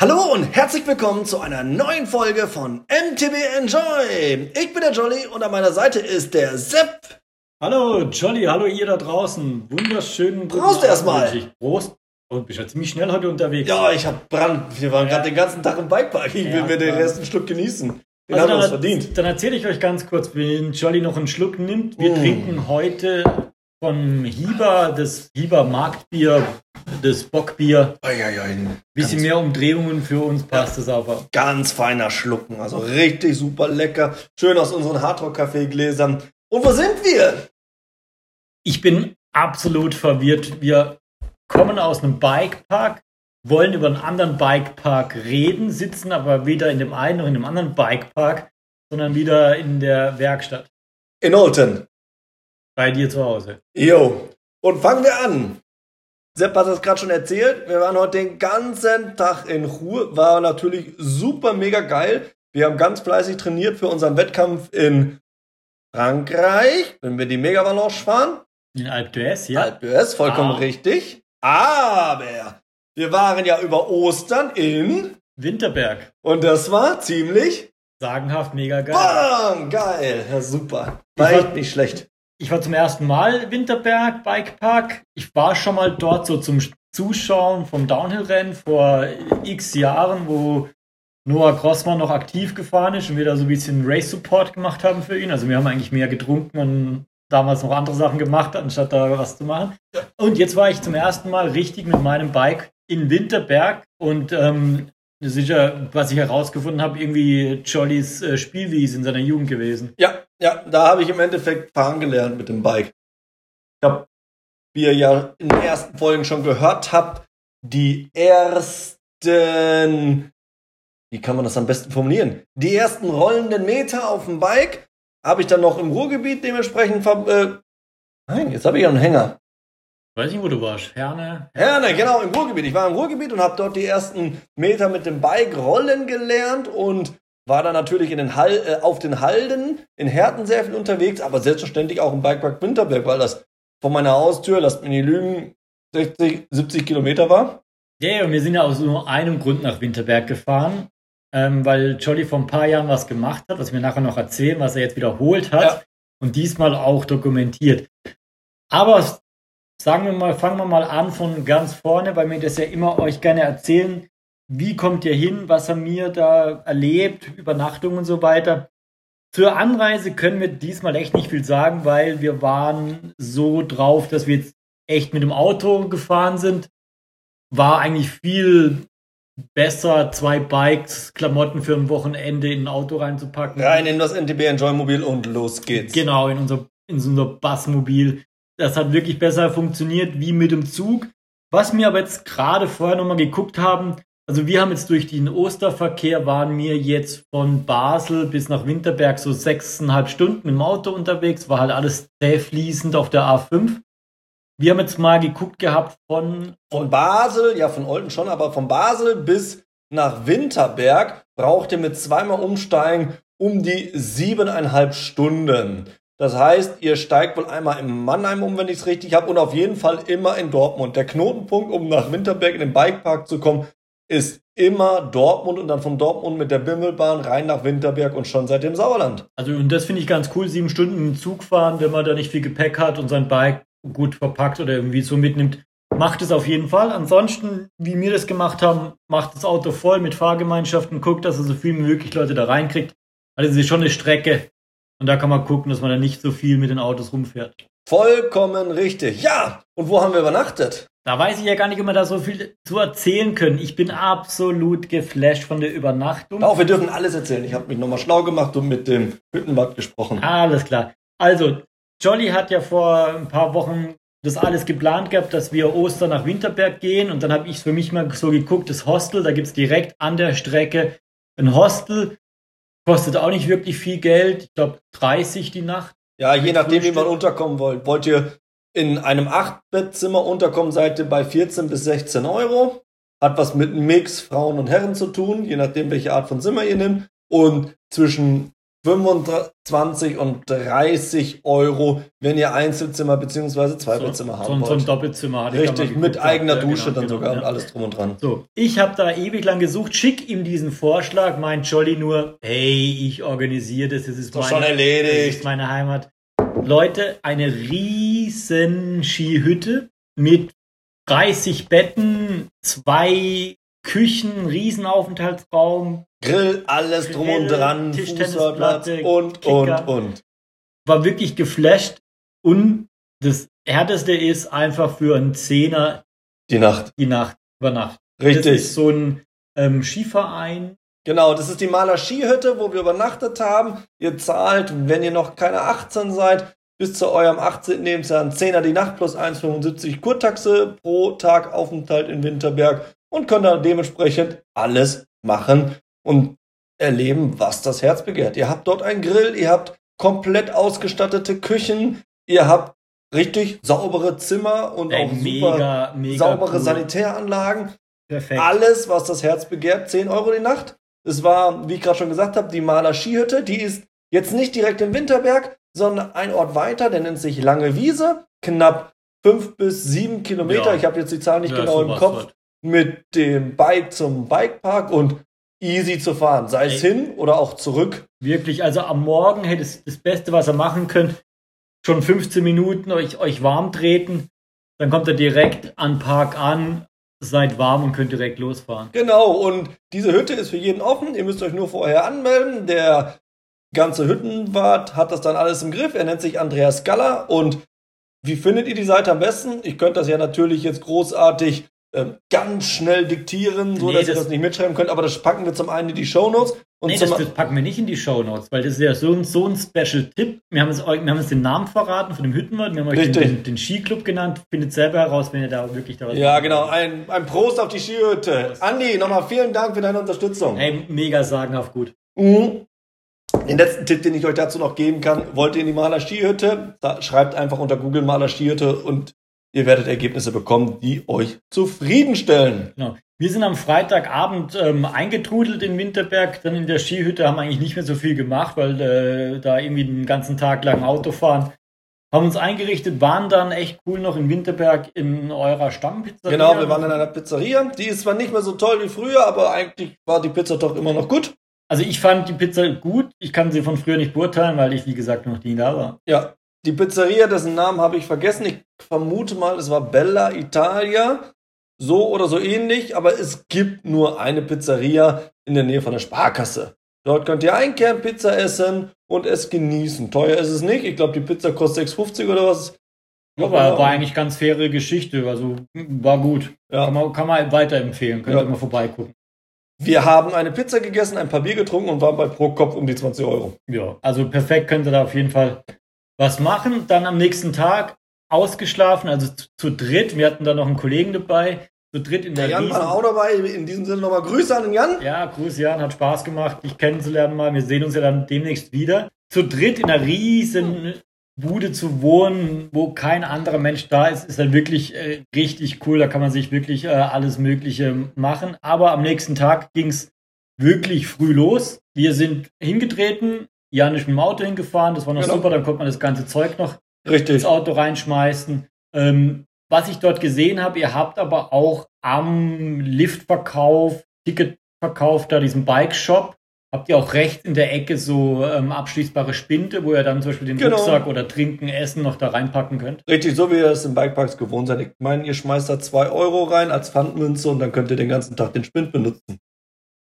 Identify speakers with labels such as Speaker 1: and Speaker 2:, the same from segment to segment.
Speaker 1: Hallo und herzlich willkommen zu einer neuen Folge von MTB Enjoy. Ich bin der Jolly und an meiner Seite ist der Sepp.
Speaker 2: Hallo Jolly, hallo ihr da draußen. Wunderschönen
Speaker 1: Prost erstmal.
Speaker 2: Prost. Und bist ja ziemlich schnell heute unterwegs.
Speaker 1: Ja, ich hab Brand. Wir waren
Speaker 2: Ja.
Speaker 1: gerade den ganzen Tag im Bikepark. Ich will
Speaker 2: Ja,
Speaker 1: mir den ersten Schluck genießen. Den
Speaker 2: Also
Speaker 1: haben wir uns verdient.
Speaker 2: dann erzähle ich euch ganz kurz, wenn Jolly noch einen Schluck nimmt. Wir
Speaker 1: Mm.
Speaker 2: trinken heute vom Hieber, das Hieber Marktbier, das Bockbier.
Speaker 1: Eieiei.
Speaker 2: Bisschen mehr Umdrehungen für uns passt es aber.
Speaker 1: Ganz feiner Schlucken. Also richtig super lecker. Schön aus unseren Hardrock-Kaffee-Gläsern. Und wo sind wir?
Speaker 2: Ich bin absolut verwirrt. Wir kommen aus einem Bikepark, wollen über einen anderen Bikepark reden, sitzen aber weder in dem einen noch in dem anderen Bikepark, sondern wieder in der Werkstatt
Speaker 1: In Olten.
Speaker 2: Bei dir zu Hause.
Speaker 1: Jo. Und fangen wir an. Sepp hat es gerade schon erzählt. Wir waren heute den ganzen Tag in Ruhe. War natürlich super mega geil. Wir haben ganz fleißig trainiert für unseren Wettkampf in Frankreich, wenn wir die Megavalanche fahren.
Speaker 2: In Alp d'Huez, ja.
Speaker 1: Alpe d'Huez, vollkommen
Speaker 2: Ah.
Speaker 1: richtig. Aber wir waren ja über Ostern in
Speaker 2: Winterberg.
Speaker 1: und das war ziemlich
Speaker 2: Sagenhaft, mega geil.
Speaker 1: bam, geil. Ja, super. War- echt nicht schlecht.
Speaker 2: Ich war zum ersten Mal Winterberg Bikepark. Ich war schon mal dort so zum Zuschauen vom Downhill-Rennen vor x Jahren, wo Noah Grossmann noch aktiv gefahren ist und wir da so ein bisschen Race-Support gemacht haben für ihn. Also wir haben eigentlich mehr getrunken und damals noch andere Sachen gemacht, anstatt da was zu machen. Und jetzt war ich zum ersten Mal richtig mit meinem Bike in Winterberg und ähm, sicher, was ich herausgefunden habe, irgendwie Jollys äh, Spielwiese in seiner Jugend gewesen.
Speaker 1: Ja, ja, da habe ich im Endeffekt fahren gelernt mit dem Bike. Ich habe, wie ihr ja in den ersten Folgen schon gehört habt, die ersten, wie kann man das am besten formulieren? Die ersten rollenden Meter auf dem Bike habe ich dann noch im Ruhrgebiet dementsprechend ver äh, Nein, jetzt habe ich ja einen Hänger.
Speaker 2: Weiß nicht, wo du warst. Herne?
Speaker 1: Herne, genau, im Ruhrgebiet. Ich war im Ruhrgebiet und habe dort die ersten Meter mit dem Bike rollen gelernt und war dann natürlich in den Hall, äh, auf den Halden in Herten sehr viel unterwegs, aber selbstverständlich auch im Bikepark Winterberg, weil das von meiner Haustür, lasst mich nicht lügen, 60, 70 Kilometer war.
Speaker 2: Ja, ja, und wir sind ja aus nur einem Grund nach Winterberg gefahren, ähm, weil Jolly vor ein paar Jahren was gemacht hat, was wir nachher noch erzählen, was er jetzt wiederholt hat
Speaker 1: Ja.
Speaker 2: und diesmal auch dokumentiert. Aber sagen wir mal, fangen wir mal an von ganz vorne, weil wir das ja immer euch gerne erzählen. Wie kommt ihr hin? Was haben wir da erlebt? Übernachtung und so weiter. Zur Anreise können wir diesmal echt nicht viel sagen, weil wir waren so drauf, dass wir jetzt echt mit dem Auto gefahren sind. War eigentlich viel besser, zwei Bikes, Klamotten für ein Wochenende in ein Auto reinzupacken.
Speaker 1: Rein in das NTB Enjoy Mobil und los geht's.
Speaker 2: Genau, in unser, in unser Bassmobil. Das hat wirklich besser funktioniert wie mit dem Zug. Was wir aber jetzt gerade vorher nochmal geguckt haben, also wir haben jetzt durch den Osterverkehr waren wir jetzt von Basel bis nach Winterberg so sechseinhalb Stunden dem Auto unterwegs, war halt alles sehr fließend auf der A5. Wir haben jetzt mal geguckt gehabt von,
Speaker 1: Von Basel, ja von Olten schon, aber von Basel bis nach Winterberg braucht ihr mit zweimal Umsteigen um die siebeneinhalb Stunden. Das heißt, ihr steigt wohl einmal in Mannheim um, wenn ich es richtig habe, und auf jeden Fall immer in Dortmund. Der Knotenpunkt, um nach Winterberg in den Bikepark zu kommen, ist immer Dortmund und dann von Dortmund mit der Bimmelbahn rein nach Winterberg und schon seit dem Sauerland.
Speaker 2: also und das finde ich ganz cool, sieben Stunden im Zug fahren, wenn man da nicht viel Gepäck hat und sein Bike gut verpackt oder irgendwie so mitnimmt. Macht es auf jeden Fall. Ansonsten, wie wir das gemacht haben, macht das Auto voll mit Fahrgemeinschaften, guckt, dass er so viel wie möglich Leute da reinkriegt. Also es ist schon eine Strecke. Und da kann man gucken, dass man da nicht so viel mit den Autos rumfährt.
Speaker 1: Vollkommen richtig. Ja, und wo haben wir übernachtet?
Speaker 2: Da weiß ich ja gar nicht, ob wir da so viel zu erzählen können. Ich bin absolut geflasht von der Übernachtung.
Speaker 1: Auch wir dürfen alles erzählen. Ich habe mich nochmal schlau gemacht und mit dem Hüttenwart gesprochen.
Speaker 2: Alles klar. Also, Jolly hat ja vor ein paar Wochen das alles geplant gehabt, dass wir Ostern nach Winterberg gehen. Und dann habe ich für mich mal so geguckt, das Hostel, da gibt es direkt an der Strecke ein Hostel. Kostet auch nicht wirklich viel Geld. Ich glaube 30 die Nacht.
Speaker 1: Ja, je nachdem, wie man unterkommen wollt. Wollt ihr in einem 8-Bettzimmer unterkommen, seid ihr bei 14 bis 16 Euro. Hat was mit einem Mix Frauen und Herren zu tun, je nachdem, welche Art von Zimmer ihr nehmt. Und zwischen 25 und 30 Euro, wenn ihr Einzelzimmer bzw. Zweibettzimmer
Speaker 2: so,
Speaker 1: haben
Speaker 2: so, so ein
Speaker 1: wollt.
Speaker 2: Doppelzimmer hatte ich
Speaker 1: Richtig, mit
Speaker 2: geguckt.
Speaker 1: eigener
Speaker 2: Ja,
Speaker 1: Dusche
Speaker 2: genau,
Speaker 1: dann
Speaker 2: genau,
Speaker 1: sogar
Speaker 2: ja.
Speaker 1: und alles drum und dran.
Speaker 2: So, ich habe da ewig lang gesucht, schick ihm diesen Vorschlag, meint Jolly nur, hey, ich organisiere das, das ist,
Speaker 1: Doch
Speaker 2: meine,
Speaker 1: schon
Speaker 2: das
Speaker 1: erledigt.
Speaker 2: ist meine Heimat. Leute, eine riesen Skihütte mit 30 Betten, zwei Küchen, Riesenaufenthaltsraum,
Speaker 1: Grill, alles drum und
Speaker 2: Grill,
Speaker 1: dran, Fußballplatz und,
Speaker 2: Kicker.
Speaker 1: und, und.
Speaker 2: war wirklich geflasht und das härteste ist einfach für einen Zehner
Speaker 1: Die Nacht.
Speaker 2: die Nacht über Nacht. Das
Speaker 1: Richtig.
Speaker 2: ist so ein ähm, Skiverein.
Speaker 1: Genau, das ist die Maler Skihütte, wo wir übernachtet haben. Ihr zahlt, wenn ihr noch keine 18 seid, bis zu eurem 18. Lebensjahr ein 10er die Nacht plus 1,75 Kurtaxe pro Tag Aufenthalt in Winterberg und könnt dann dementsprechend alles machen und erleben, was das Herz begehrt. Ihr habt dort einen Grill, ihr habt komplett ausgestattete Küchen, ihr habt richtig saubere Zimmer und
Speaker 2: Ey,
Speaker 1: auch super
Speaker 2: mega, mega.
Speaker 1: saubere
Speaker 2: cool.
Speaker 1: Sanitäranlagen.
Speaker 2: Perfekt.
Speaker 1: Alles, was das Herz begehrt, 10 Euro die Nacht. Es war, wie ich gerade schon gesagt habe, die Maler Skihütte. Die ist jetzt nicht direkt im Winterberg, sondern ein Ort weiter, der nennt sich Lange Wiese. Knapp 5 bis 7 Kilometer.
Speaker 2: Ja.
Speaker 1: Ich habe jetzt die Zahl nicht
Speaker 2: Ja,
Speaker 1: genau im Kopf.
Speaker 2: halt.
Speaker 1: Mit dem Bike zum Bikepark und easy zu fahren. Sei es
Speaker 2: Ey.
Speaker 1: hin oder auch zurück.
Speaker 2: Wirklich, also am Morgen hätte es das Beste, was ihr machen könnt, schon 15 Minuten euch, euch warm treten. Dann kommt ihr direkt an den Park an, seid warm und könnt direkt losfahren.
Speaker 1: Genau, und diese Hütte ist für jeden offen. Ihr müsst euch nur vorher anmelden. Der ganze Hüttenwart hat das dann alles im Griff. Er nennt sich Andreas Galler. Und wie findet ihr die Seite am besten? Ich könnte das ja natürlich jetzt großartig ähm, ganz schnell diktieren, so
Speaker 2: Nee,
Speaker 1: dass ihr
Speaker 2: das-
Speaker 1: das nicht mitschreiben könnt. Aber das packen wir zum einen in die Shownotes. Und
Speaker 2: nee, das, das packen wir nicht in die Show Notes, weil das ist ja so ein, so ein Special-Tipp. Wir haben, es, wir haben uns den Namen verraten von dem Hüttenwart, wir haben euch den, den, den Skiclub genannt. Findet selber heraus, wenn ihr da wirklich da was
Speaker 1: ja, genau. Ein, ein Prost auf die Skihütte. Andi, nochmal vielen Dank für deine Unterstützung.
Speaker 2: Ey, mega sagenhaft gut.
Speaker 1: Mhm. Den letzten Tipp, den ich euch dazu noch geben kann, wollt ihr in die Maler Skihütte? Da schreibt einfach unter Google Maler Skihütte und ihr werdet Ergebnisse bekommen, die euch zufriedenstellen.
Speaker 2: Genau. Wir sind am Freitagabend ähm, eingetrudelt in Winterberg, dann in der Skihütte, haben eigentlich nicht mehr so viel gemacht, weil äh, da irgendwie den ganzen Tag lang Auto fahren. Haben uns eingerichtet, waren dann echt cool noch in Winterberg in eurer Stammpizzeria.
Speaker 1: Genau, wir waren in einer Pizzeria. Die ist zwar nicht mehr so toll wie früher, aber eigentlich war die Pizza doch immer noch gut.
Speaker 2: Also ich fand die Pizza gut. Ich kann sie von früher nicht beurteilen, weil ich, wie gesagt, noch nie da war.
Speaker 1: Ja, die Pizzeria, dessen Namen habe ich vergessen. Ich vermute mal, es war Bella Italia. So oder so ähnlich, aber es gibt nur eine Pizzeria in der Nähe von der Sparkasse. Dort könnt ihr einkehren, Pizza essen und es genießen. Teuer ist es nicht. Ich glaube, die Pizza kostet 6,50 oder was.
Speaker 2: Ja, war, war eigentlich ganz faire Geschichte. Also war gut.
Speaker 1: Ja.
Speaker 2: Kann, man, kann man weiterempfehlen. Könnt ihr
Speaker 1: Ja.
Speaker 2: mal vorbeigucken.
Speaker 1: Wir haben eine Pizza gegessen, ein paar Bier getrunken und waren bei pro Kopf um die 20 Euro.
Speaker 2: Ja, also perfekt könnt ihr da auf jeden Fall was machen. Dann am nächsten Tag ausgeschlafen, also zu, zu dritt. Wir hatten da noch einen Kollegen dabei. Zu dritt in der,
Speaker 1: Der Jan
Speaker 2: riesen-
Speaker 1: war auch dabei. In diesem Sinne nochmal Grüße an den Jan.
Speaker 2: Ja, Gruß Jan, hat Spaß gemacht, dich kennenzulernen mal. Wir sehen uns ja dann demnächst wieder. Zu dritt in einer riesen Bude zu wohnen, wo kein anderer Mensch da ist, ist dann wirklich äh, richtig cool. Da kann man sich wirklich äh, alles Mögliche machen. Aber am nächsten Tag ging es wirklich früh los. Wir sind hingetreten, Jan ist mit dem Auto hingefahren, das war noch
Speaker 1: Genau.
Speaker 2: super, dann konnte man das ganze Zeug noch
Speaker 1: Richtig.
Speaker 2: ins Auto reinschmeißen. Ähm, was ich dort gesehen habe, ihr habt aber auch am Liftverkauf, Ticketverkauf, da diesen Bike-Shop, habt ihr auch rechts in der Ecke so ähm, abschließbare Spinte, wo ihr dann zum Beispiel den
Speaker 1: Genau.
Speaker 2: Rucksack oder Trinken, Essen noch da reinpacken könnt.
Speaker 1: Richtig, so wie ihr es im Bikeparks gewohnt seid. Ich meine, ihr schmeißt da 2 Euro rein als Pfandmünze und dann könnt ihr den ganzen Tag den Spind benutzen.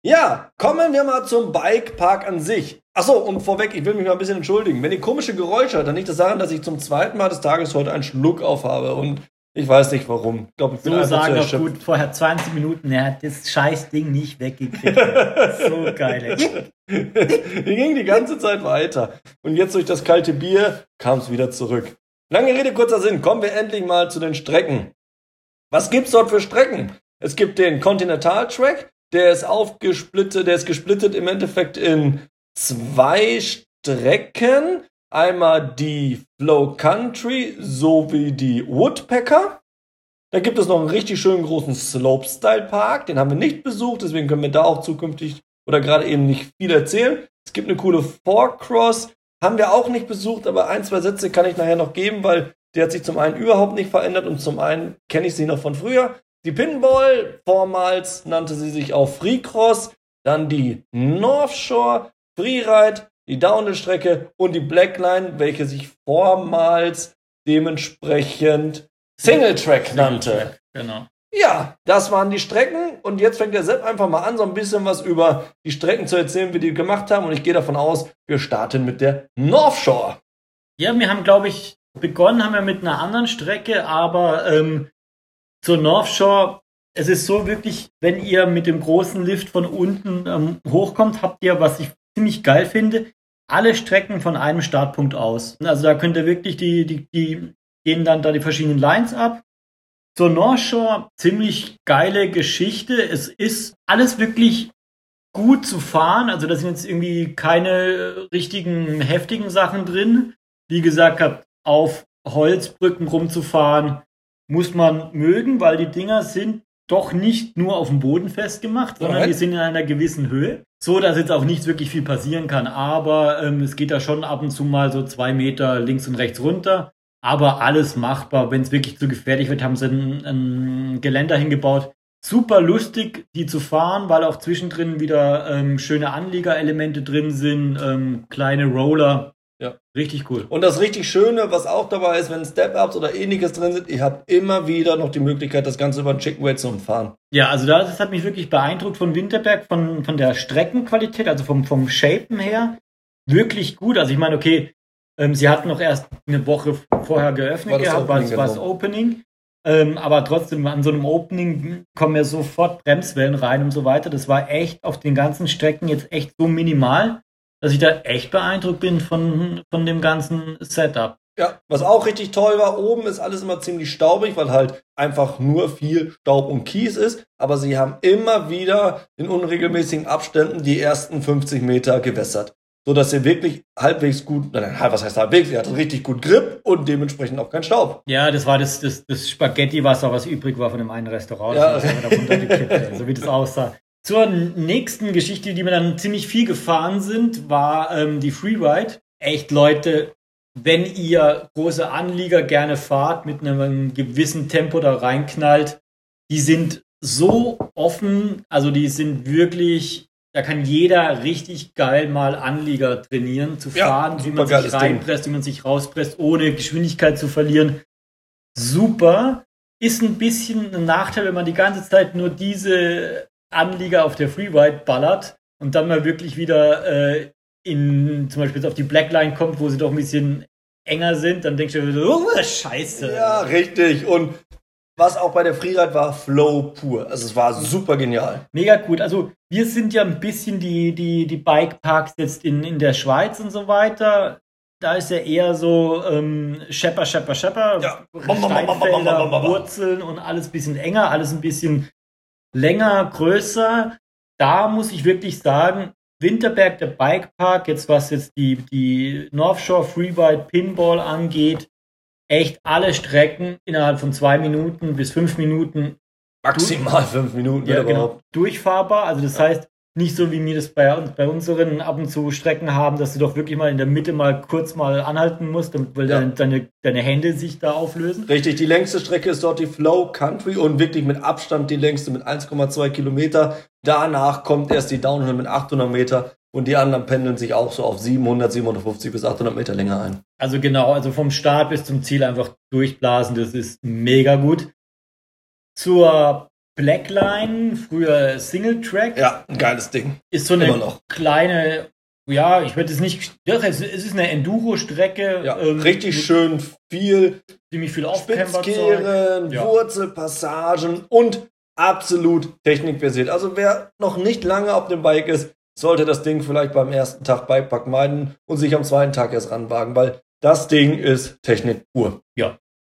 Speaker 1: Ja, kommen wir mal zum Bikepark an sich. Achso, und vorweg, ich will mich mal ein bisschen entschuldigen. Wenn ihr komische Geräusche hört, dann liegt das daran, dass ich zum zweiten Mal des Tages heute einen Schluck aufhabe und ich weiß nicht warum. Ich glaube, ich bin
Speaker 2: So
Speaker 1: einfach zu
Speaker 2: sagen doch
Speaker 1: erschöpft.
Speaker 2: gut, vorher 20 Minuten, er hat das scheiß Ding nicht weggekriegt. so geil.
Speaker 1: Die ging die ganze Zeit weiter. Und jetzt durch das kalte Bier kam es wieder zurück. Lange Rede, kurzer Sinn. Kommen wir endlich mal zu den Strecken. Was gibt's dort für Strecken? Es gibt den Continental Track, der ist aufgesplittet, der ist gesplittet im Endeffekt in zwei Strecken. Einmal die Flow Country sowie die Woodpecker. Da gibt es noch einen richtig schönen großen Slopestyle Park, den haben wir nicht besucht, deswegen können wir da auch zukünftig oder gerade eben nicht viel erzählen. Es gibt eine coole Four-Cross. Haben wir auch nicht besucht, aber ein, zwei Sätze kann ich nachher noch geben, weil die hat sich zum einen überhaupt nicht verändert und zum einen kenne ich sie noch von früher. Die Pinball, vormals nannte sie sich auch Freecross, dann die North Shore, Freeride, die Downhill-Strecke und die Blackline, welche sich vormals dementsprechend Single Track nannte.
Speaker 2: Genau.
Speaker 1: Ja, das waren die Strecken und jetzt fängt der Sepp einfach mal an, so ein bisschen was über die Strecken zu erzählen, wie die gemacht haben und ich gehe davon aus, wir starten mit der North Shore.
Speaker 2: Ja, wir haben, glaube ich, begonnen haben wir mit einer anderen Strecke, aber ähm, zur North Shore, es ist so wirklich, wenn ihr mit dem großen Lift von unten ähm, hochkommt, habt ihr, was ich ziemlich geil finde, alle Strecken von einem Startpunkt aus. Also da könnt ihr wirklich die, die, die gehen dann da die verschiedenen Lines ab. Zur North Shore, ziemlich geile Geschichte. Es ist alles wirklich gut zu fahren. Also da sind jetzt irgendwie keine richtigen heftigen Sachen drin. Wie gesagt, auf Holzbrücken rumzufahren, muss man mögen, weil die Dinger sind doch nicht nur auf dem Boden festgemacht, sondern die sind in einer gewissen Höhe. So, dass jetzt auch nicht wirklich viel passieren kann. Aber ähm, es geht da schon ab und zu mal so zwei Meter links und rechts runter. Aber alles machbar. Wenn es wirklich zu gefährlich wird, haben sie ein, ein Geländer hingebaut. Super lustig, die zu fahren, weil auch zwischendrin wieder ähm, schöne Anliegerelemente drin sind, ähm, kleine Roller.
Speaker 1: Ja.
Speaker 2: Richtig cool.
Speaker 1: Und das richtig Schöne, was auch dabei ist, wenn Step-Ups oder ähnliches drin sind, ihr habt immer wieder noch die Möglichkeit, das Ganze über einen Chicken Way zu umfahren.
Speaker 2: Ja, also das hat mich wirklich beeindruckt von Winterberg, von, von der Streckenqualität, also vom, vom Shapen her. Wirklich gut. Also ich meine, okay, ähm, sie hatten noch erst eine Woche vorher geöffnet
Speaker 1: War das
Speaker 2: gehabt,
Speaker 1: Opening,
Speaker 2: war das
Speaker 1: genau.
Speaker 2: Opening. Ähm, aber trotzdem, an so einem Opening kommen ja sofort Bremswellen rein und so weiter. Das war echt auf den ganzen Strecken jetzt echt so minimal, dass ich da echt beeindruckt bin von, von dem ganzen Setup.
Speaker 1: Ja, was auch richtig toll war, oben ist alles immer ziemlich staubig, weil halt einfach nur viel Staub und Kies ist. Aber sie haben immer wieder in unregelmäßigen Abständen die ersten 50 Meter gewässert. So dass ihr wirklich halbwegs gut, nein, was heißt halbwegs, ihr hattet richtig gut Grip und dementsprechend auch kein Staub.
Speaker 2: Ja, das war das, das, das Spaghetti-Wasser, was übrig war von dem einen Restaurant.
Speaker 1: Ja.
Speaker 2: Das ist da runtergekippt, so wie das aussah. Zur nächsten Geschichte, die mir dann ziemlich viel gefahren sind, war ähm, die Freeride. Echt, Leute, wenn ihr große Anlieger gerne fahrt, mit einem gewissen Tempo da reinknallt, die sind so offen, also die sind wirklich, da kann jeder richtig geil mal Anlieger trainieren, zu
Speaker 1: Ja,
Speaker 2: fahren, wie man sich
Speaker 1: Ding.
Speaker 2: reinpresst, wie man sich rauspresst, ohne Geschwindigkeit zu verlieren. Super. Ist ein bisschen ein Nachteil, wenn man die ganze Zeit nur diese Anlieger auf der Freeride ballert und dann mal wirklich wieder äh, in zum Beispiel auf die Blackline kommt, wo sie doch ein bisschen enger sind, dann denkst du so, oh, scheiße.
Speaker 1: Ja, richtig. Und was auch bei der Freeride war, Flow pur. Also es war super genial.
Speaker 2: Mega gut. Also wir sind ja ein bisschen die, die, die Bikeparks jetzt in, in der Schweiz und so weiter. Da ist ja eher so ähm, Schepper, Schepper, Schepper,
Speaker 1: Ja.
Speaker 2: Steinfelder, Wurzeln und alles ein bisschen enger, alles ein bisschen länger, größer. Da muss ich wirklich sagen, Winterberg, der Bikepark, jetzt was jetzt die, die North Shore Freeride Pinball angeht, echt alle Strecken innerhalb von zwei Minuten bis fünf Minuten
Speaker 1: Maximal fünf Minuten,
Speaker 2: ja, genau,
Speaker 1: überhaupt.
Speaker 2: durchfahrbar. Also das heißt, nicht so wie wir das bei, uns- bei unseren ab und zu Strecken haben, dass du doch wirklich mal in der Mitte mal kurz mal anhalten musst, damit, weil
Speaker 1: Ja.
Speaker 2: deine, deine, deine Hände sich da auflösen.
Speaker 1: Richtig, die längste Strecke ist dort die Flow Country und wirklich mit Abstand die längste mit 1,2 Kilometer. Danach kommt erst die Downhill mit 800 Meter und die anderen pendeln sich auch so auf 700, 750 bis 800 Meter länger ein.
Speaker 2: Also genau, also vom Start bis zum Ziel einfach durchblasen, das ist mega gut. Zur Blackline, früher Single Track,
Speaker 1: Ja, ein geiles Ding.
Speaker 2: ist so
Speaker 1: immer
Speaker 2: eine
Speaker 1: noch.
Speaker 2: kleine, ja, ich würde es nicht, doch, es ist eine Enduro-Strecke.
Speaker 1: Ja,
Speaker 2: ähm,
Speaker 1: richtig schön viel
Speaker 2: Ziemlich viel.
Speaker 1: Spitzkehren,
Speaker 2: Ja.
Speaker 1: Wurzelpassagen und absolut technikversiert. Also wer noch nicht lange auf dem Bike ist, sollte das Ding vielleicht beim ersten Tag Bikepack meiden und sich am zweiten Tag erst ranwagen, weil das Ding ist Technik pur.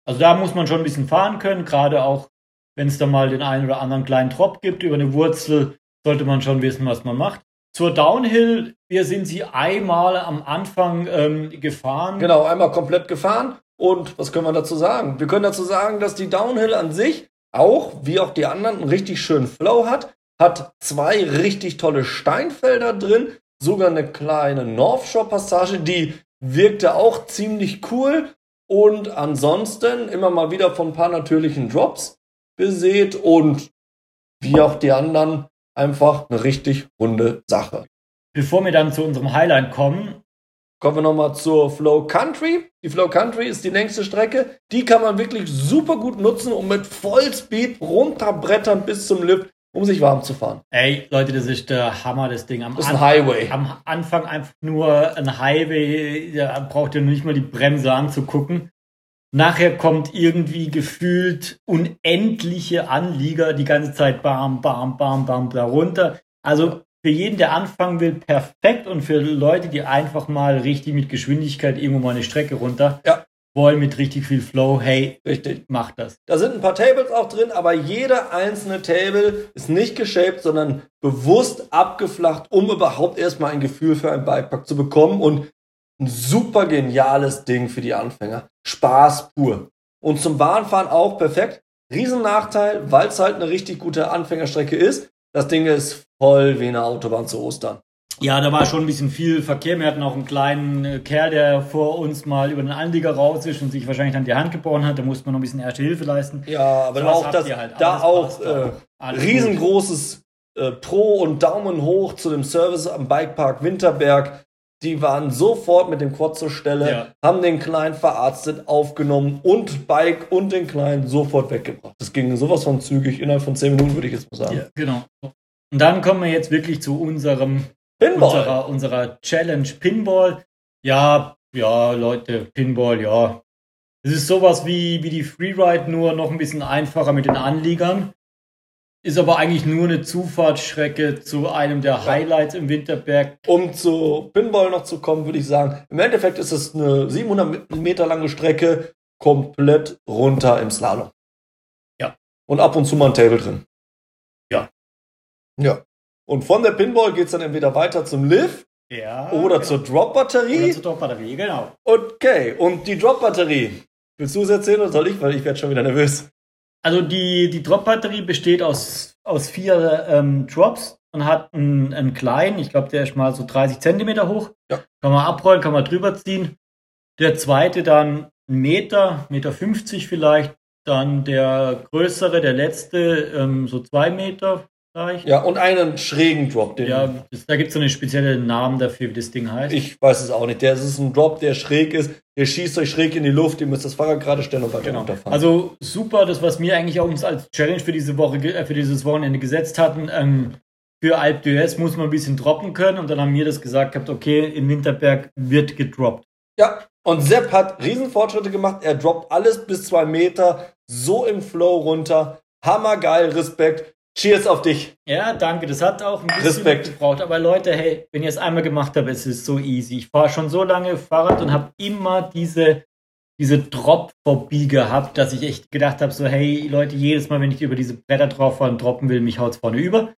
Speaker 2: Also da muss man schon ein bisschen fahren können, gerade auch wenn es da mal den einen oder anderen kleinen Drop gibt über eine Wurzel, sollte man schon wissen, was man macht. Zur Downhill, wir sind sie einmal am Anfang ähm, gefahren.
Speaker 1: Genau, einmal komplett gefahren. Und was können wir dazu sagen? Wir können dazu sagen, dass die Downhill an sich auch, wie auch die anderen, einen richtig schönen Flow hat. Hat zwei richtig tolle Steinfelder drin, sogar eine kleine North Shore Passage, die wirkte auch ziemlich cool. Und ansonsten immer mal wieder von ein paar natürlichen Drops besät und wie auch die anderen einfach eine richtig runde Sache.
Speaker 2: Bevor wir dann zu unserem Highlight kommen,
Speaker 1: Kommen wir nochmal zur Flow Country. Die Flow Country ist die längste Strecke. Die kann man wirklich super gut nutzen und mit Vollspeed runterbrettern bis zum Lift, um sich warm zu fahren.
Speaker 2: ey, Leute, das ist der Hammer, das Ding. Am,
Speaker 1: Das ist ein Highway.
Speaker 2: am Anfang einfach nur ein Highway, da braucht ihr nicht mal die Bremse anzugucken. Nachher kommt irgendwie gefühlt unendliche Anlieger die ganze Zeit bam, bam, bam, bam da runter. Also für jeden, der anfangen will, perfekt und für Leute, die einfach mal richtig mit Geschwindigkeit irgendwo mal eine Strecke runter
Speaker 1: Ja.
Speaker 2: wollen mit richtig viel Flow, hey,
Speaker 1: Richtig.
Speaker 2: macht das.
Speaker 1: Da sind ein paar Tables auch drin, aber jeder einzelne Table ist nicht geshaped, sondern bewusst abgeflacht, um überhaupt erstmal ein Gefühl für einen Bikepack zu bekommen und ein super geniales Ding für die Anfänger. Spaß pur. Und zum Bahnfahren auch perfekt. Riesennachteil, weil es halt eine richtig gute Anfängerstrecke ist. Das Ding ist voll wie eine Autobahn zu Ostern.
Speaker 2: Ja, da war schon ein bisschen viel Verkehr. Wir hatten auch einen kleinen äh, Kerl, der vor uns mal über den Anlieger raus ist und sich wahrscheinlich dann die Hand gebrochen hat. Da musste man noch ein bisschen Erste Hilfe leisten.
Speaker 1: Ja, aber
Speaker 2: Sowas
Speaker 1: auch das,
Speaker 2: halt.
Speaker 1: da auch äh, riesengroßes äh, Pro und Daumen hoch zu dem Service am Bikepark Winterberg. Die waren sofort mit dem Quad zur Stelle,
Speaker 2: Ja.
Speaker 1: haben den Kleinen verarztet, aufgenommen und Bike und den Kleinen sofort weggebracht. Das ging sowas von zügig, innerhalb von 10 Minuten würde ich jetzt mal sagen.
Speaker 2: Ja, genau. Und dann kommen wir jetzt wirklich zu unserem
Speaker 1: Pinball.
Speaker 2: unserer, unserer Challenge Pinball. Ja, ja, Leute, Pinball, ja. Es ist sowas wie, wie die Freeride, nur noch ein bisschen einfacher mit den Anliegern. Ist aber eigentlich nur eine Zufahrtsstrecke zu einem der Highlights im Winterberg.
Speaker 1: Um zu Pinball noch zu kommen, würde ich sagen, im Endeffekt ist es eine 700 Meter lange Strecke, komplett runter im Slalom.
Speaker 2: Ja.
Speaker 1: Und ab und zu mal ein Table drin.
Speaker 2: Ja.
Speaker 1: Ja. Und von der Pinball geht es dann entweder weiter zum Lift
Speaker 2: Ja.
Speaker 1: oder
Speaker 2: genau.
Speaker 1: zur Drop-Batterie.
Speaker 2: Oder zur Top-Batterie, genau.
Speaker 1: Okay, und die Drop-Batterie. Willst du es erzählen oder soll ich? Weil ich werde schon wieder nervös.
Speaker 2: Also die, die Drop-Batterie besteht aus, aus vier ähm, Drops und hat einen, einen kleinen, ich glaube, der ist mal so 30 Zentimeter hoch.
Speaker 1: Ja.
Speaker 2: Kann man abrollen, kann man drüber ziehen. Der zweite dann einen Meter, Meter 50 vielleicht. Dann der größere, der letzte, ähm, so zwei Meter vielleicht.
Speaker 1: Ja, und einen schrägen Drop.
Speaker 2: Ja, da gibt es so einen speziellen Namen dafür, wie das Ding heißt.
Speaker 1: Ich weiß es auch nicht. Der ist ein Drop, der schräg ist. Der schießt euch schräg in die Luft. Ihr müsst das Fahrrad gerade stellen und weiter
Speaker 2: Genau.
Speaker 1: runterfahren.
Speaker 2: Also super, das was wir eigentlich auch uns als Challenge für diese Woche, äh, für dieses Wochenende gesetzt hatten. Ähm, für Alp d'Huez muss man ein bisschen droppen können und dann haben wir das gesagt gehabt, okay, in Winterberg wird gedroppt.
Speaker 1: Ja, und Sepp hat Riesenfortschritte gemacht. Er droppt alles bis zwei Meter, so im Flow runter. Hammergeil, Respekt. Cheers auf dich.
Speaker 2: Ja, danke, das hat auch ein bisschen
Speaker 1: Respekt.
Speaker 2: gebraucht. Aber Leute, hey, wenn ihr es einmal gemacht habt, es ist so easy. Ich fahre schon so lange Fahrrad und habe immer diese, diese Drop-Phobie gehabt, dass ich echt gedacht habe, so, hey Leute, jedes Mal, wenn ich über diese Bretter drauf fahre und droppen will, mich haut's vorne über.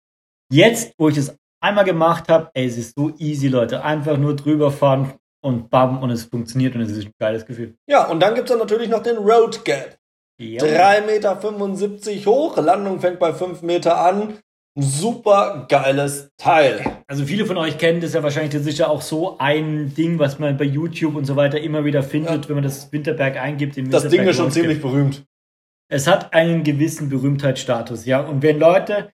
Speaker 2: Jetzt, wo ich es einmal gemacht habe, ey, es ist so easy, Leute. Einfach nur drüber fahren und bam und es funktioniert und es ist ein geiles Gefühl.
Speaker 1: Ja, und dann gibt's dann natürlich noch den Road Gap.
Speaker 2: Ja.
Speaker 1: 3,75 Meter hoch. Landung fängt bei 5 Meter an. Super geiles Teil.
Speaker 2: Also viele von euch kennen das ja wahrscheinlich, ja auch so ein Ding, was man bei YouTube und so weiter immer wieder findet, wenn man das Winterberg eingibt.
Speaker 1: Das Ding
Speaker 2: Winterberg
Speaker 1: ist schon ziemlich berühmt.
Speaker 2: Es hat einen gewissen Berühmtheitsstatus, ja. Und wenn Leute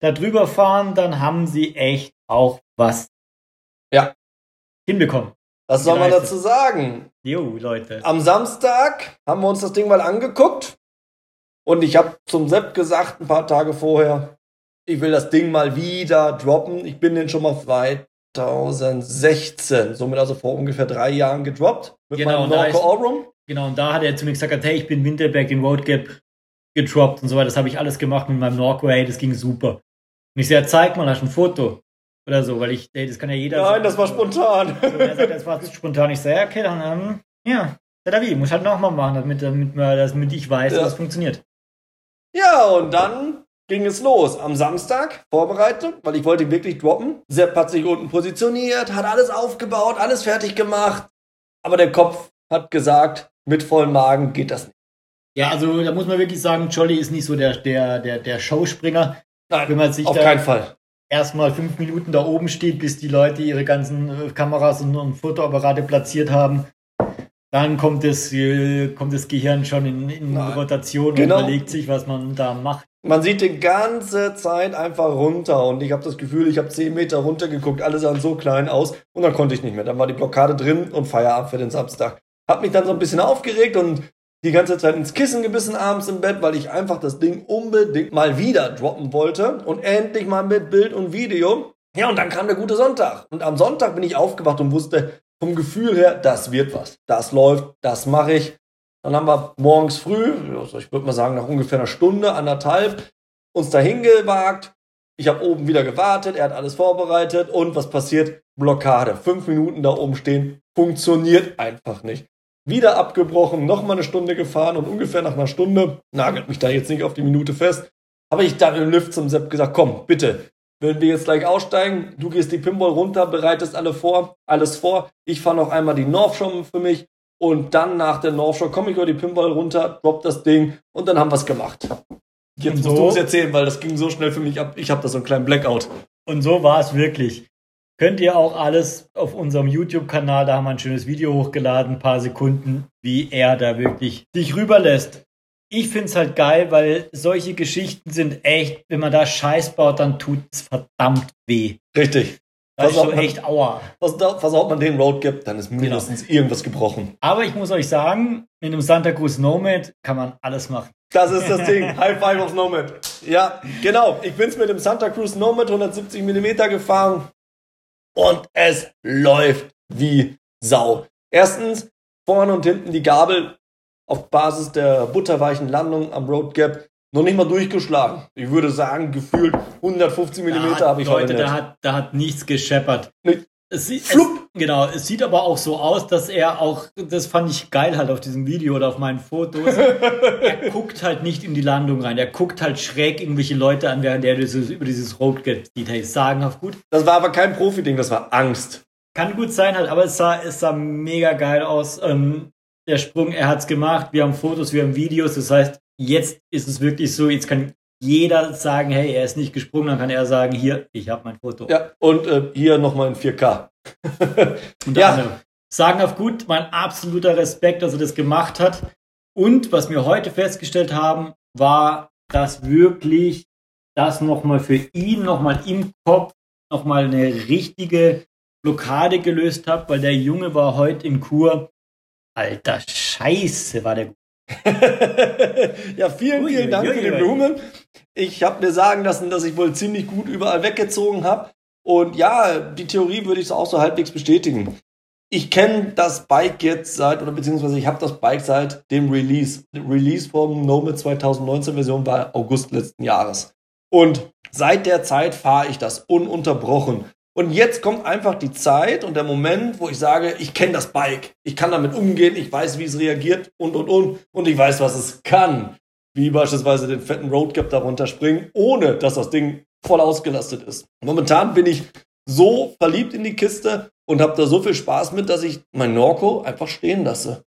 Speaker 2: da drüber fahren, dann haben sie echt auch was
Speaker 1: Ja.
Speaker 2: hinbekommen.
Speaker 1: Was soll man dazu sagen?
Speaker 2: Jo, Leute.
Speaker 1: Am Samstag haben wir uns das Ding mal angeguckt. Und ich habe zum Sepp gesagt, ein paar Tage vorher, ich will das Ding mal wieder droppen. Ich bin den schon mal 2016, somit also vor ungefähr drei Jahren gedroppt. Mit
Speaker 2: Genau,
Speaker 1: meinem Norco Aurum.
Speaker 2: Genau, und da hat er zu mir gesagt, hey, ich bin Winterberg in Road Gap getroppt und so weiter. Das habe ich alles gemacht mit meinem Norco, hey, das ging super. Und ich sage, zeig mal, hast ein Foto? Oder so, weil ich, das kann ja jeder
Speaker 1: Nein,
Speaker 2: sagen.
Speaker 1: das war spontan.
Speaker 2: So, er sagt, das war spontan. Ich sage, ja, okay, dann, ähm, ja, ja, wie, muss halt nochmal machen, damit, damit, man, damit ich weiß,
Speaker 1: Ja.
Speaker 2: dass es funktioniert.
Speaker 1: Ja, und dann ging es los. Am Samstag vorbereitet, weil ich wollte ihn wirklich droppen. Sepp hat sich unten positioniert, hat alles aufgebaut, alles fertig gemacht. Aber der Kopf hat gesagt, mit vollem Magen geht das nicht.
Speaker 2: Ja, also da muss man wirklich sagen, Jolly ist nicht so der, der, der, der Showspringer.
Speaker 1: Nein, auf
Speaker 2: da,
Speaker 1: keinen Fall.
Speaker 2: Erstmal fünf Minuten da oben steht, bis die Leute ihre ganzen äh, Kameras und, Fotoapparate platziert haben. Dann kommt das, äh, kommt das Gehirn schon in, in Rotation
Speaker 1: Genau.
Speaker 2: und überlegt sich, was man da macht.
Speaker 1: Man sieht die ganze Zeit einfach runter und ich habe das Gefühl, ich habe 10 Meter runtergeguckt, alle sahen so klein aus und dann konnte ich nicht mehr. Dann war die Blockade drin und Feierabend für den Samstag. Hab mich dann so ein bisschen aufgeregt und die ganze Zeit ins Kissen gebissen abends im Bett, weil ich einfach das Ding unbedingt mal wieder droppen wollte und endlich mal mit Bild und Video. Ja, und dann kam der gute Sonntag. Und am Sonntag bin ich aufgewacht und wusste vom Gefühl her, das wird was. Das läuft, das mache ich. Dann haben wir morgens früh, also ich würde mal sagen nach ungefähr einer Stunde, anderthalb, uns dahin gewagt. Ich habe oben wieder gewartet, er hat alles vorbereitet und was passiert? Blockade. Fünf Minuten da oben stehen, funktioniert einfach nicht. Wieder abgebrochen, nochmal eine Stunde gefahren und ungefähr nach einer Stunde, nagelt mich da jetzt nicht auf die Minute fest, habe ich dann im Lift zum Sepp gesagt, komm, bitte, wenn wir jetzt gleich aussteigen, du gehst die Pinball runter, bereitest alle vor, alles vor, ich fahre noch einmal die North Show für mich und dann nach der North Show komme ich über die Pinball runter, drop das Ding und dann haben wir es gemacht. Jetzt
Speaker 2: Und
Speaker 1: musst
Speaker 2: so?
Speaker 1: du es erzählen, weil das ging so schnell für mich ab. Ich habe da so einen kleinen Blackout.
Speaker 2: Und so war es wirklich. Könnt ihr auch alles auf unserem YouTube-Kanal, da haben wir ein schönes Video hochgeladen, ein paar Sekunden, wie er da wirklich sich rüberlässt. Ich find's halt geil, weil solche Geschichten sind echt, wenn man da Scheiß baut, dann tut's verdammt weh.
Speaker 1: Richtig.
Speaker 2: Das ist so
Speaker 1: man-
Speaker 2: echt aua.
Speaker 1: Was da, versaut man den Road gibt, dann ist mindestens irgendwas gebrochen.
Speaker 2: Aber ich muss euch sagen, mit einem Santa Cruz Nomad kann man alles machen.
Speaker 1: Das ist das Ding. High Five auf Nomad. Ja, genau. Ich bin's mit dem Santa Cruz Nomad 170 mm gefahren und es läuft wie Sau. Erstens, vorne und hinten die Gabel auf Basis der butterweichen Landung am Road Gap noch nicht mal durchgeschlagen. Ich würde sagen, gefühlt 150 mm habe ich
Speaker 2: Leute,
Speaker 1: heute
Speaker 2: da hat, da hat nichts gescheppert.
Speaker 1: Nee.
Speaker 2: Es es. Genau, es sieht aber auch so aus, dass er auch, das fand ich geil halt auf diesem Video oder auf meinen Fotos. er guckt halt nicht in die Landung rein. Er guckt halt schräg irgendwelche Leute an, während er dieses, über dieses Roadgate sieht. Hey, sagenhaft gut.
Speaker 1: Das war aber kein Profi-Ding, das war Angst.
Speaker 2: Kann gut sein halt, aber es sah, es sah mega geil aus. Ähm, der Sprung, er hat's gemacht. Wir haben Fotos, wir haben Videos. Das heißt, jetzt ist es wirklich so, jetzt kann jeder sagen, hey, er ist nicht gesprungen. Dann kann er sagen, hier, ich habe mein Foto.
Speaker 1: Ja, und äh, hier nochmal in 4K.
Speaker 2: Und
Speaker 1: Ja.
Speaker 2: ja. Sagen auf gut, mein absoluter Respekt, dass er das gemacht hat. Und was wir heute festgestellt haben, war, dass wirklich das nochmal für ihn, nochmal im Kopf, nochmal eine richtige Blockade gelöst hat, weil der Junge war heute in Kur. Alter Scheiße, war der gut.
Speaker 1: ja, vielen, vielen Dank für die
Speaker 2: ui.
Speaker 1: Blumen. Ich habe mir sagen lassen, dass ich wohl ziemlich gut überall weggezogen habe. Und ja, die Theorie würde ich auch so halbwegs bestätigen. Ich kenne das Bike jetzt seit, oder beziehungsweise ich habe das Bike seit dem Release. Der Release vom Nomad 2019 Version war August letzten Jahres. Und seit der Zeit fahre ich das ununterbrochen. Und jetzt kommt einfach die Zeit und der Moment, wo ich sage, ich kenne das Bike. Ich kann damit umgehen, ich weiß, wie es reagiert und, und, und. Und ich weiß, was es kann. Wie beispielsweise den fetten Roadcap darunter springen, ohne dass das Ding voll ausgelastet ist. Momentan bin ich so verliebt in die Kiste und habe da so viel Spaß mit, dass ich mein Norco einfach stehen lasse.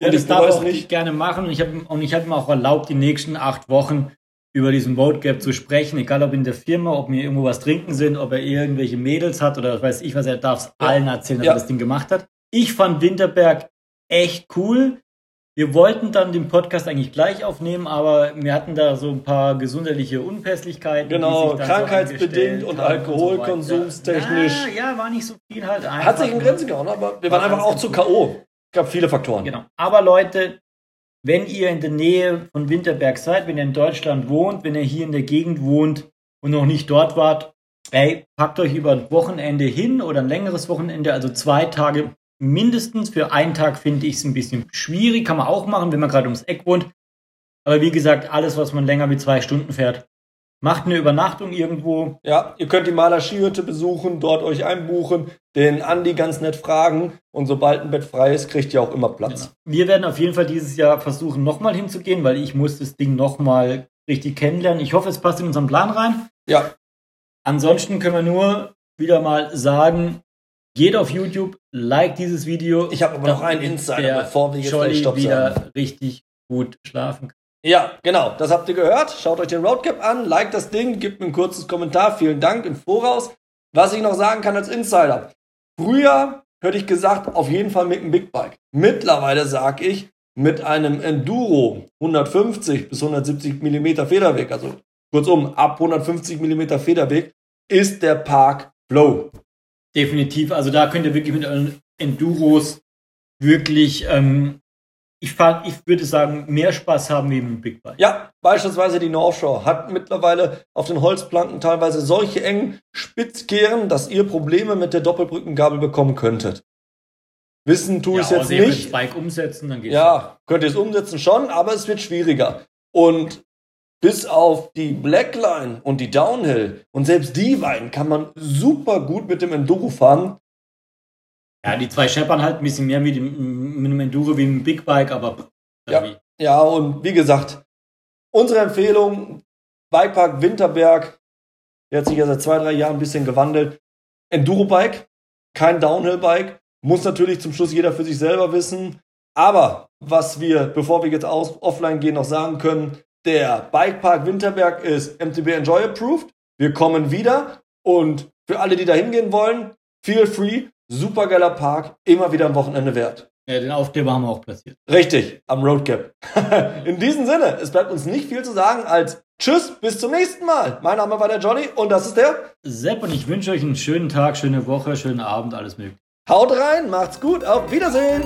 Speaker 2: Ja,
Speaker 1: Und
Speaker 2: das
Speaker 1: ich
Speaker 2: darf auch
Speaker 1: nicht.
Speaker 2: gerne machen. Und ich habe und ich habe ihm auch erlaubt, die nächsten acht Wochen über diesen Roadgap zu sprechen, egal ob in der Firma, ob mir irgendwo was trinken sind, ob er irgendwelche Mädels hat oder was weiß ich was, er darf es
Speaker 1: Ja.
Speaker 2: allen erzählen, dass
Speaker 1: Ja.
Speaker 2: er das Ding gemacht hat. Ich fand Winterberg echt cool. Wir wollten dann den Podcast eigentlich gleich aufnehmen, aber wir hatten da so ein paar gesundheitliche Unpässlichkeiten.
Speaker 1: Genau,
Speaker 2: so
Speaker 1: krankheitsbedingt
Speaker 2: angestellt
Speaker 1: und
Speaker 2: so
Speaker 1: alkoholkonsumstechnisch.
Speaker 2: Ja, ja, war nicht so viel halt einfach.
Speaker 1: Hat sich in Grenzen gehauen, aber wir waren
Speaker 2: War
Speaker 1: einfach auch zu K.O. Es gab viele Faktoren.
Speaker 2: Genau. Aber Leute, wenn ihr in der Nähe von Winterberg seid, wenn ihr in Deutschland wohnt, wenn ihr hier in der Gegend wohnt und noch nicht dort wart, ey, packt euch über ein Wochenende hin oder ein längeres Wochenende, also zwei Tage mindestens. Für einen Tag finde ich es ein bisschen schwierig, kann man auch machen, wenn man gerade ums Eck wohnt. Aber wie gesagt, alles, was man länger wie zwei Stunden fährt, macht eine Übernachtung irgendwo.
Speaker 1: Ja, ihr könnt die Maler Skihütte besuchen, dort euch einbuchen, den Andi ganz nett fragen und sobald ein Bett frei ist, kriegt ihr auch immer Platz.
Speaker 2: Wir werden auf jeden Fall dieses Jahr versuchen, nochmal hinzugehen, weil ich muss das Ding nochmal richtig kennenlernen. Ich hoffe, es passt in unseren Plan rein.
Speaker 1: Ja,
Speaker 2: Ansonsten können wir nur wieder mal sagen, geht auf YouTube, like dieses Video.
Speaker 1: ich habe aber noch einen Insider,
Speaker 2: der
Speaker 1: bevor wir jetzt
Speaker 2: Jolly wieder richtig gut schlafen kann.
Speaker 1: Ja, genau, das habt ihr gehört. Schaut euch den Roadcap an, liked das Ding, gebt mir ein kurzes Kommentar. Vielen Dank im Voraus. Was ich noch sagen kann als Insider. Früher hätte ich gesagt, auf jeden Fall mit einem Big Bike. Mittlerweile sage ich, mit einem Enduro 150 bis 170 Millimeter Federweg, also kurzum ab 150 Millimeter Federweg, ist der Park Flow.
Speaker 2: Definitiv, also da könnt ihr wirklich mit euren Enduros wirklich, ähm, ich, fahr, ich würde sagen, mehr Spaß haben wie mit dem Big Bike.
Speaker 1: Ja, beispielsweise die North Shore hat mittlerweile auf den Holzplanken teilweise solche engen Spitzkehren, dass ihr Probleme mit der Doppelbrückengabel bekommen könntet. Wissen tue ich
Speaker 2: ja,
Speaker 1: jetzt nicht.
Speaker 2: Das Bike umsetzen, dann geht's
Speaker 1: Ja, könnt ihr es umsetzen schon, aber es wird schwieriger. Und bis auf die Blackline und die Downhill und selbst die beiden kann man super gut mit dem Enduro fahren.
Speaker 2: Ja, die zwei scheppern halt ein bisschen mehr mit dem, mit dem Enduro wie mit dem Big Bike, aber
Speaker 1: ja, ja, und wie gesagt, unsere Empfehlung, Bikepark Winterberg, der hat sich ja seit zwei, drei Jahren ein bisschen gewandelt. Enduro-Bike, kein Downhill-Bike, muss natürlich zum Schluss jeder für sich selber wissen. Aber was wir, bevor wir jetzt aus, offline gehen, noch sagen können, der Bikepark Winterberg ist MTB Enjoy approved. Wir kommen wieder und für alle, die da hingehen wollen, feel free. Supergeiler Park, immer wieder am Wochenende wert.
Speaker 2: Ja, den Aufkleber haben wir auch platziert.
Speaker 1: Richtig, am Roadcap. In diesem Sinne, es bleibt uns nicht viel zu sagen als Tschüss, bis zum nächsten Mal. Mein Name war der Johnny und das ist der
Speaker 2: Sepp und ich wünsche euch einen schönen Tag, schöne Woche, schönen Abend, alles mögliche.
Speaker 1: Haut rein, macht's gut, auf Wiedersehen.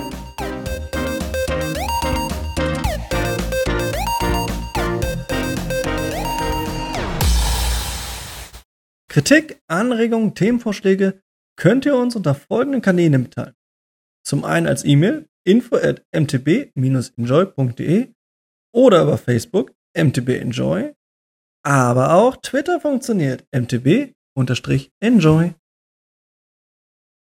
Speaker 1: Kritik, Anregungen, Themenvorschläge könnt ihr uns unter folgenden Kanälen mitteilen. Zum einen als E-Mail info at mtb-enjoy.de oder über Facebook mtb-enjoy, aber auch Twitter funktioniert mtb-enjoy.